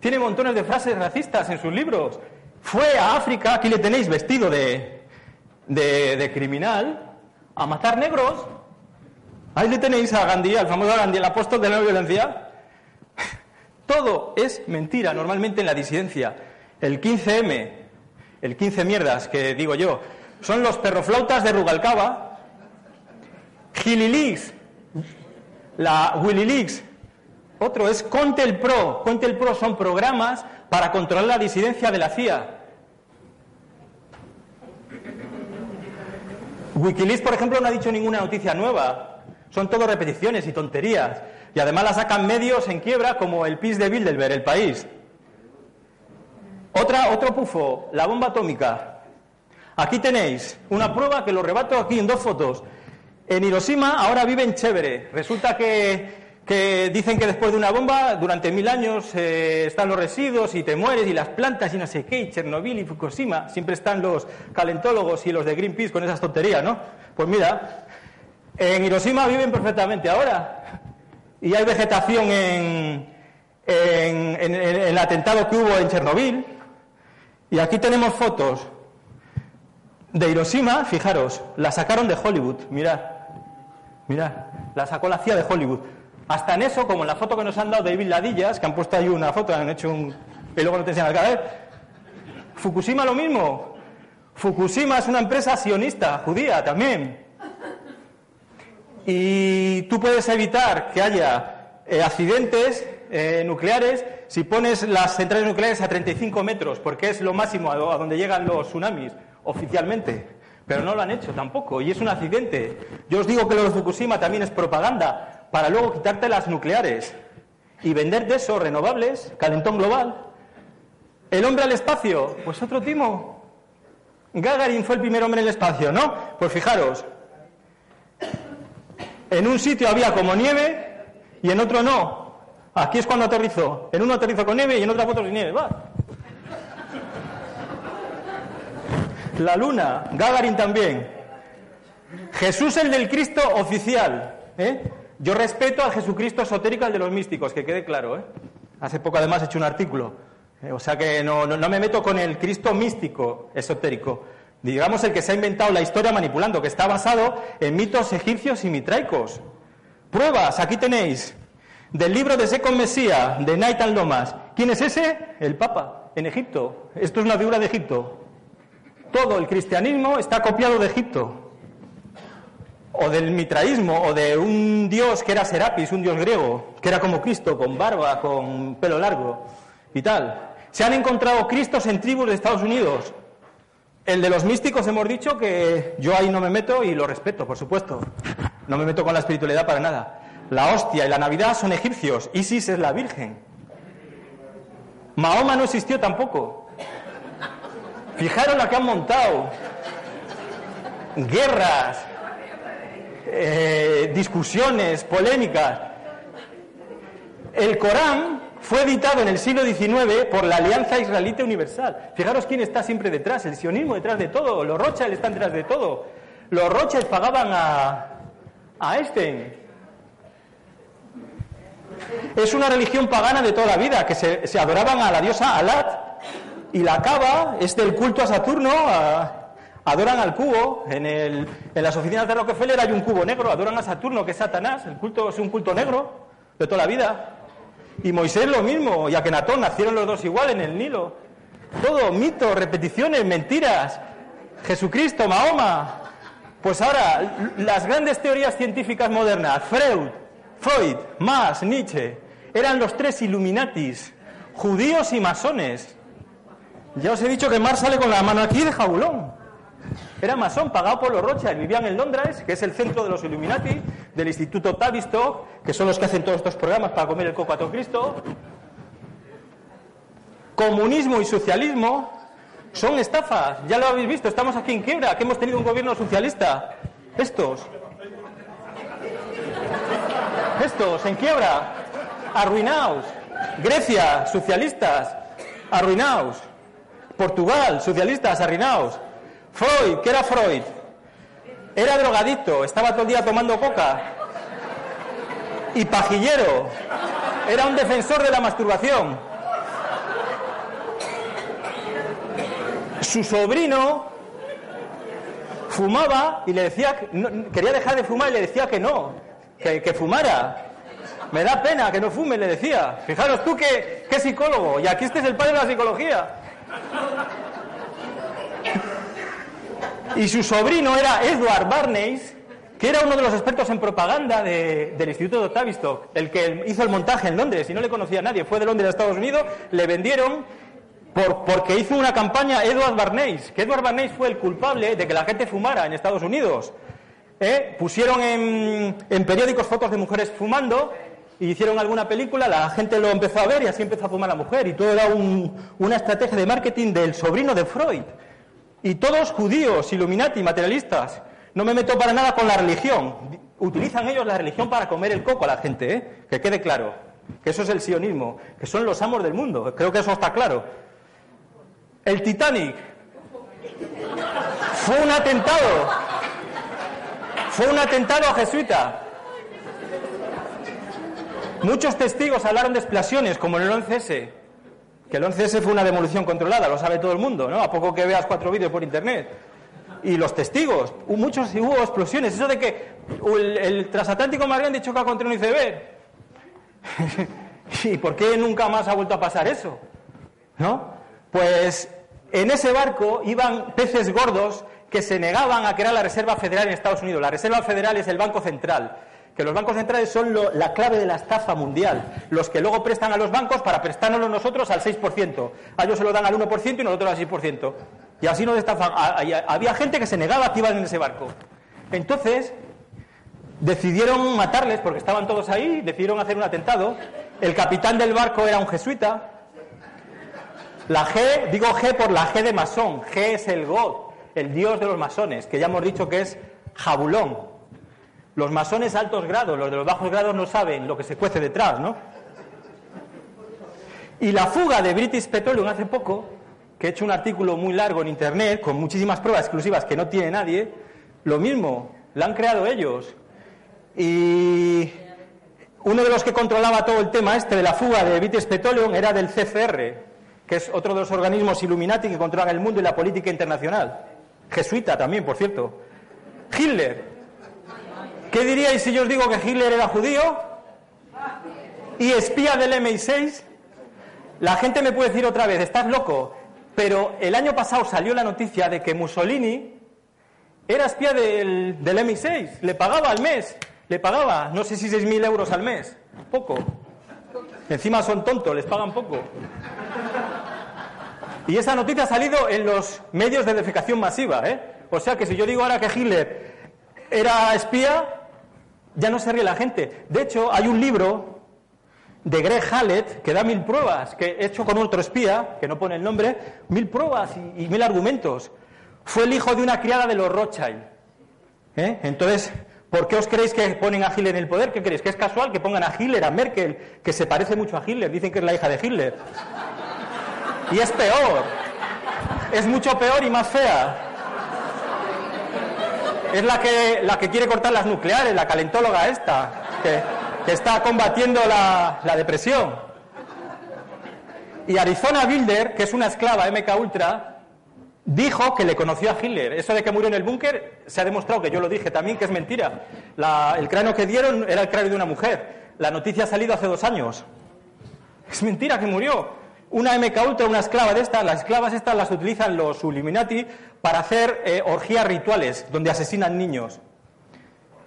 B: Tiene montones de frases racistas en sus libros. Fue a África, aquí le tenéis vestido de, de, de criminal, a matar negros. Ahí le tenéis a Gandhi, al famoso Gandhi, el apóstol de la no violencia. Todo es mentira normalmente en la disidencia. El 15M, el 15 mierdas que digo yo, son los perroflautas de Rugalcaba, Gililix, la Willilix, otro es Contel Pro. Contel Pro son programas para controlar la disidencia de la CIA. Wikileaks, por ejemplo, no ha dicho ninguna noticia nueva. Son todo repeticiones y tonterías. Y además la sacan medios en quiebra como el PIS de Bilderberg, el país. Otra, otro pufo, la bomba atómica. Aquí tenéis una prueba que lo rebato aquí en dos fotos. En Hiroshima ahora viven chévere. Resulta que, dicen que después de una bomba, durante mil años eh, están los residuos y te mueres y las plantas y no sé qué, y Chernobyl y Fukushima. Siempre están los calentólogos y los de Greenpeace con esas tonterías, ¿no? Pues mira, en Hiroshima viven perfectamente ahora. Y hay vegetación en, en, el atentado que hubo en Chernobyl. Y aquí tenemos fotos de Hiroshima, fijaros, la sacaron de Hollywood, mirad, mirad, la sacó la CIA de Hollywood. Hasta en eso, como en la foto que nos han dado de Ladillas, que han puesto ahí una foto, han hecho un... y luego no te enseñan a Fukushima lo mismo. Fukushima es una empresa sionista, judía también. Y tú puedes evitar que haya eh, accidentes eh, nucleares si pones las centrales nucleares a 35 metros, porque es lo máximo a, donde llegan los tsunamis oficialmente. Pero no lo han hecho tampoco, y es un accidente. Yo os digo que lo de Fukushima también es propaganda, para luego quitarte las nucleares y vender de eso renovables, calentón global. ¿El hombre al espacio? Pues otro timo. Gagarin fue el primer hombre en el espacio, ¿no? Pues fijaros, en un sitio había como nieve y en otro no. Aquí es cuando aterrizó. En uno aterrizó con nieve y en otra foto sin nieve. Va. La luna, Gagarin también. Jesús el del Cristo oficial. ¿eh? Yo respeto al Jesucristo esotérico, al de los místicos, que quede claro. ¿eh? Hace poco además he hecho un artículo. ¿eh? o sea que no, no me meto con el Cristo místico esotérico digamos el que se ha inventado la historia manipulando, que está basado en mitos egipcios y mitraicos. Pruebas, aquí tenéis, del libro de Second Mesía, de Nathan Lomas. ¿Quién es ese? El Papa, en Egipto. Esto es una figura de Egipto. Todo el cristianismo está copiado de Egipto. O del mitraísmo, o de un dios que era Serapis, un dios griego, que era como Cristo, con barba, con pelo largo y tal. Se han encontrado cristos en tribus de Estados Unidos, el de los místicos hemos dicho que yo ahí no me meto y lo respeto, por supuesto. No me meto con la espiritualidad para nada. La hostia y la Navidad son egipcios. Isis es la Virgen. Mahoma no existió tampoco. Fijaros la que han montado. Guerras, eh, discusiones, polémicas. El Corán fue editado en el siglo XIX por la Alianza Israelita Universal. Fijaros quién está siempre detrás, el sionismo detrás de todo, los Rothschild están detrás de todo. Los Rothschild pagaban a, a Einstein. Es una religión pagana de toda la vida, que se, adoraban a la diosa Alat. Y la cava es del culto a Saturno, adoran al cubo. En, el, en las oficinas de Rockefeller hay un cubo negro, adoran a Saturno, que es Satanás. El culto es un culto negro de toda la vida. Y Moisés lo mismo, y Akenatón, nacieron los dos igual en el Nilo. Todo, mitos, repeticiones, mentiras. Jesucristo, Mahoma. Pues ahora, las grandes teorías científicas modernas, Freud, Freud, Marx, Nietzsche, eran los tres Illuminatis, judíos y masones. Ya os he dicho que Marx sale con la mano aquí de jabulón. Era masón, pagado por los Rothschild. Vivían en Londres, que es el centro de los Illuminati, del Instituto Tavistock, que son los que hacen todos estos programas para comer el coco a todo Cristo. Comunismo y socialismo son estafas. Ya lo habéis visto, estamos aquí en quiebra, que hemos tenido un gobierno socialista. Estos. Estos, en quiebra. Arruinaos. Grecia, socialistas. Arruinaos. Portugal, socialistas, arruinaos. Freud, ¿qué era Freud? Era drogadicto, estaba todo el día tomando coca. Y pajillero. Era un defensor de la masturbación. Su sobrino fumaba y le decía, que, quería dejar de fumar y le decía que no, que, que, fumara. Me da pena que no fume, le decía. Fijaros tú que, que psicólogo, y aquí este es el padre de la psicología. Y su sobrino era Edward Barneys, que era uno de los expertos en propaganda del Instituto de Tavistock, el que hizo el montaje en Londres y no le conocía a nadie. Fue de Londres a Estados Unidos, le vendieron por, porque hizo una campaña Edward Barneys, que Edward Barneys fue el culpable de que la gente fumara en Estados Unidos. ¿Eh? Pusieron en, en, periódicos fotos de mujeres fumando y hicieron alguna película, la gente lo empezó a ver y así empezó a fumar la mujer. Y todo era un, una estrategia de marketing del sobrino de Freud. Y todos judíos, Illuminati, materialistas. No me meto para nada con la religión. Utilizan ellos la religión para comer el coco a la gente, ¿eh? que quede claro. Que eso es el sionismo, que son los amos del mundo. Creo que eso está claro. El Titanic fue un atentado. Fue un atentado a jesuita. Muchos testigos hablaron de explosiones, como en el 11S. Que el 11S fue una demolición controlada, lo sabe todo el mundo, ¿no? A poco que veas cuatro vídeos por internet. Y los testigos, muchos hubo explosiones. Eso de que el, el transatlántico más grande choca contra un iceberg. ¿Y por qué nunca más ha vuelto a pasar eso? ¿No? Pues en ese barco iban peces gordos que se negaban a crear la Reserva Federal en Estados Unidos. La Reserva Federal es el Banco Central, que los bancos centrales son la clave de la estafa mundial, los que luego prestan a los bancos para prestárnoslo nosotros al 6%. A ellos se lo dan al 1% y nosotros al 6%. Y así nos estafan. Había gente que se negaba que iban en ese barco. Entonces, decidieron matarles porque estaban todos ahí, decidieron hacer un atentado. El capitán del barco era un jesuita, la G, digo G por la G de masón. G es el God, el dios de los masones, que ya hemos dicho que es Jabulón. Los masones altos grados, los de los bajos grados no saben lo que se cuece detrás, ¿no? Y la fuga de British Petroleum hace poco, que he hecho un artículo muy largo en internet con muchísimas pruebas exclusivas que no tiene nadie, lo mismo, la han creado ellos. Y uno de los que controlaba todo el tema este de la fuga de British Petroleum era del CFR, que es otro de los organismos Illuminati que controlan el mundo y la política internacional. Jesuita también, por cierto. Hitler. ¿Qué diríais si yo os digo que Hitler era judío? Y espía del MI6. La gente me puede decir otra vez, estás loco. Pero el año pasado salió la noticia de que Mussolini era espía del, del MI6. Le pagaba al mes. Le pagaba, no sé si 6.000 euros al mes. Poco. Encima son tontos, les pagan poco. Y esa noticia ha salido en los medios de defecación masiva, ¿eh? O sea que si yo digo ahora que Hitler era espía, ya no se ríe la gente. De hecho, hay un libro de Greg Hallett que da mil pruebas, que he hecho con otro espía, que no pone el nombre, mil pruebas y, mil argumentos. Fue el hijo de una criada de los Rothschild. ¿eh? Entonces, ¿por qué os creéis que ponen a Hitler en el poder? ¿Qué creéis? ¿Que es casual que pongan a Hitler, a Merkel, que se parece mucho a Hitler? Dicen que es la hija de Hitler. Y es peor. Es mucho peor y más fea. Es la que, la que quiere cortar las nucleares, la calentóloga esta, que, está combatiendo la, la, depresión. Y Arizona Bilder, que es una esclava MK Ultra, dijo que le conoció a Hitler. Eso de que murió en el búnker se ha demostrado que yo lo dije también, que es mentira. El cráneo que dieron era el cráneo de una mujer. La noticia ha salido hace dos años. Es mentira que murió una MK Ultra, una esclava de estas, las esclavas estas las utilizan los Illuminati para hacer eh, orgías rituales donde asesinan niños.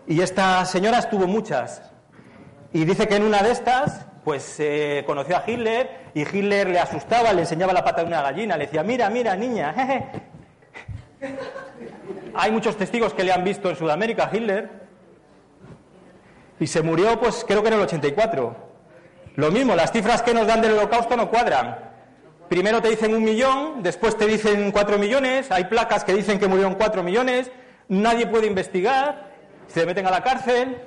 B: Y esta señora estuvo muchas. Y dice que en una de estas, pues eh, conoció a Hitler y Hitler le asustaba, le enseñaba la pata de una gallina, le decía, mira, mira, niña. hay muchos testigos que le han visto en Sudamérica, Hitler, y se murió, pues creo que en el 84. Lo mismo, las cifras que nos dan del holocausto no cuadran. Primero te dicen un millón, después te dicen cuatro millones, hay placas que dicen que murieron cuatro millones, nadie puede investigar, se meten a la cárcel.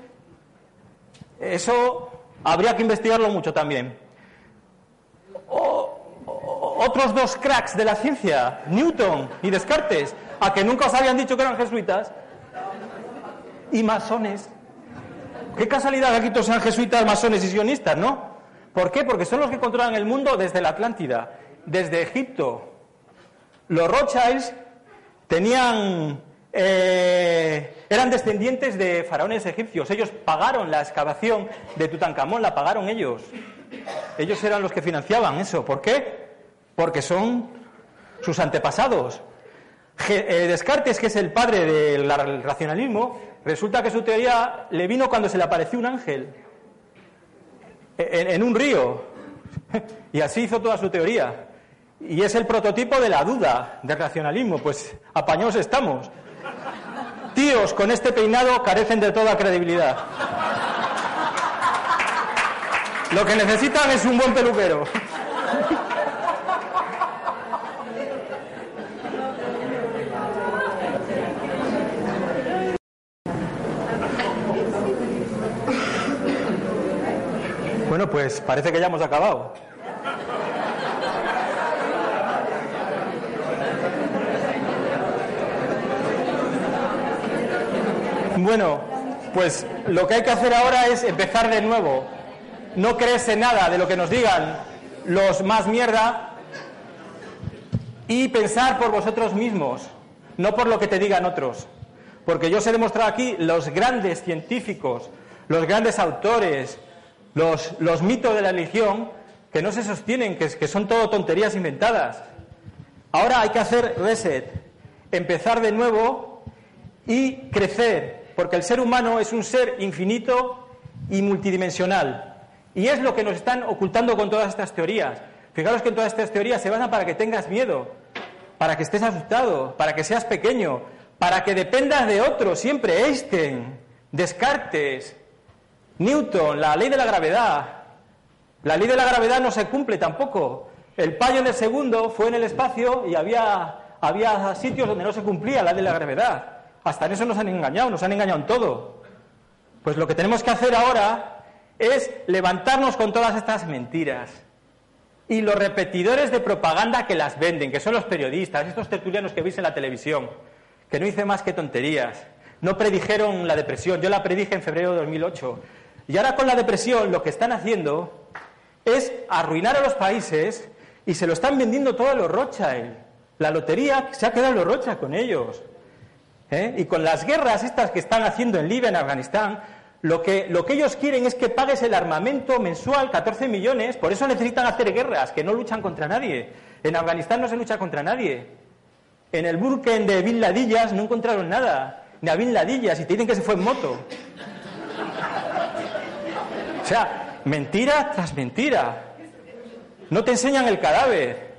B: Eso habría que investigarlo mucho también. otros dos cracks de la ciencia, Newton y Descartes, a que nunca os habían dicho que eran jesuitas, y masones. Qué casualidad que aquí todos sean jesuitas, masones y sionistas, ¿no? ¿Por qué? Porque son los que controlan el mundo desde la Atlántida, desde Egipto. Los Rothschilds tenían, eh, eran descendientes de faraones egipcios. Ellos pagaron la excavación de Tutankamón, la pagaron ellos. Ellos eran los que financiaban eso. ¿Por qué? Porque son sus antepasados. Eh, Descartes, que es el padre del racionalismo, resulta que su teoría le vino cuando se le apareció un ángel en, un río. Y así hizo toda su teoría. Y es el prototipo de la duda, del racionalismo. Pues apañados estamos. Tíos con este peinado carecen de toda credibilidad. Lo que necesitan es un buen peluquero. Bueno, pues parece que ya hemos acabado. Bueno, pues lo que hay que hacer ahora es empezar de nuevo. No creerse nada de lo que nos digan los más mierda y pensar por vosotros mismos, no por lo que te digan otros. Porque yo os he demostrado aquí los grandes científicos, los grandes autores, los, mitos de la religión que no se sostienen, que, son todo tonterías inventadas. Ahora hay que hacer reset, empezar de nuevo y crecer, porque el ser humano es un ser infinito y multidimensional. Y es lo que nos están ocultando con todas estas teorías. Fijaros que en todas estas teorías se basan para que tengas miedo, para que estés asustado, para que seas pequeño, para que dependas de otro, siempre Einstein, Descartes, Newton, la ley de la gravedad. La ley de la gravedad no se cumple tampoco. El payo en el segundo fue en el espacio y había, había sitios donde no se cumplía la ley de la gravedad. Hasta en eso nos han engañado, nos han engañado en todo. Pues lo que tenemos que hacer ahora es levantarnos con todas estas mentiras. Y los repetidores de propaganda que las venden, que son los periodistas, estos tertulianos que veis en la televisión, que no dicen más que tonterías. No predijeron la depresión, yo la predije en febrero de 2008. Y ahora con la depresión lo que están haciendo es arruinar a los países y se lo están vendiendo todo a los Rothschild. La lotería se ha quedado en los Rothschild con ellos. ¿eh? Y con las guerras estas que están haciendo en Libia, en Afganistán, lo que, lo que ellos quieren es que pagues el armamento mensual, 14 millones, por eso necesitan hacer guerras, que no luchan contra nadie. En Afganistán no se lucha contra nadie. En el Burken de Bin Ladillas no encontraron nada, ni a Bin Ladillas, y te dicen que se fue en moto. O sea, mentira tras mentira. No te enseñan el cadáver.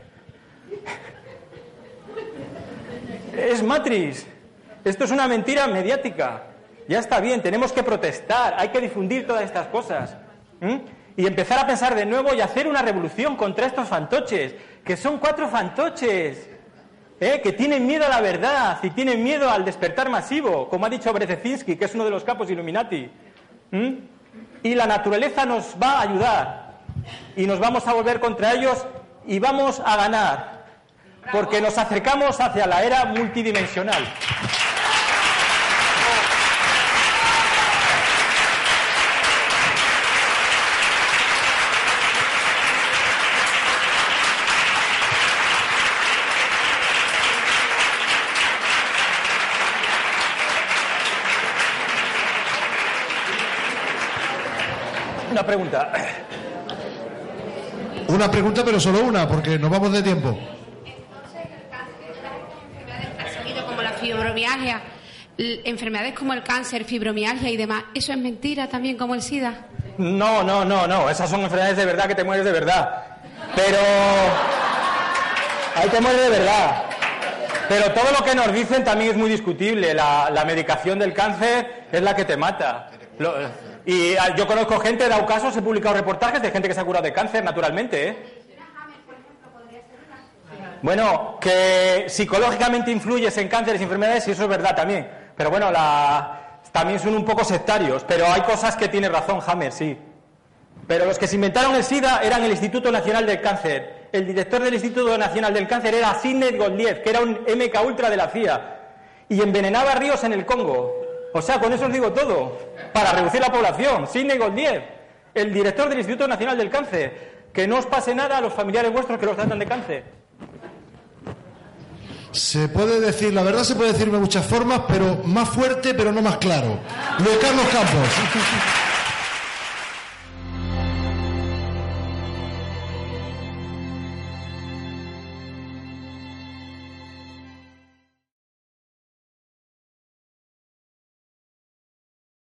B: Es matriz. Esto es una mentira mediática. Ya está bien, tenemos que protestar, hay que difundir todas estas cosas. Y empezar a pensar de nuevo y hacer una revolución contra estos fantoches, que son cuatro fantoches, ¿eh? que tienen miedo a la verdad y tienen miedo al despertar masivo, como ha dicho Brzezinski, que es uno de los capos Illuminati y la naturaleza nos va a ayudar. Y nos vamos a volver contra ellos y vamos a ganar. Porque nos acercamos hacia la era multidimensional. Una pregunta.
A: Una pregunta, pero solo una, porque nos vamos de tiempo.
C: como la fibromialgia, enfermedades como el cáncer, fibromialgia y demás, ¿eso es mentira también como el SIDA?
B: No, no, no, no, esas son enfermedades de verdad que te mueres de verdad. Pero ahí te mueres de verdad. Pero todo lo que nos dicen también es muy discutible. La, la medicación del cáncer es la que te mata. Lo- y ah, yo conozco gente, he dado casos, he publicado reportajes de gente que se ha curado de cáncer naturalmente, ¿eh? Bueno, que psicológicamente influyes en cánceres y enfermedades, y eso es verdad también. Pero bueno, la... también son un poco sectarios. Pero hay cosas que tiene razón Hammer, sí. Pero los que se inventaron el SIDA eran el Instituto Nacional del Cáncer. El director del Instituto Nacional del Cáncer era Sidney Gottlieb, que era un MK Ultra de la CIA. Y envenenaba ríos en el Congo. O sea, con eso os digo todo. Para reducir la población. Sidney Gottlieb, el director del Instituto Nacional del Cáncer. Que no os pase nada a los familiares vuestros que los tratan de cáncer.
A: Se puede decir, la verdad se puede decir de muchas formas, pero más fuerte, pero no más claro. Campos.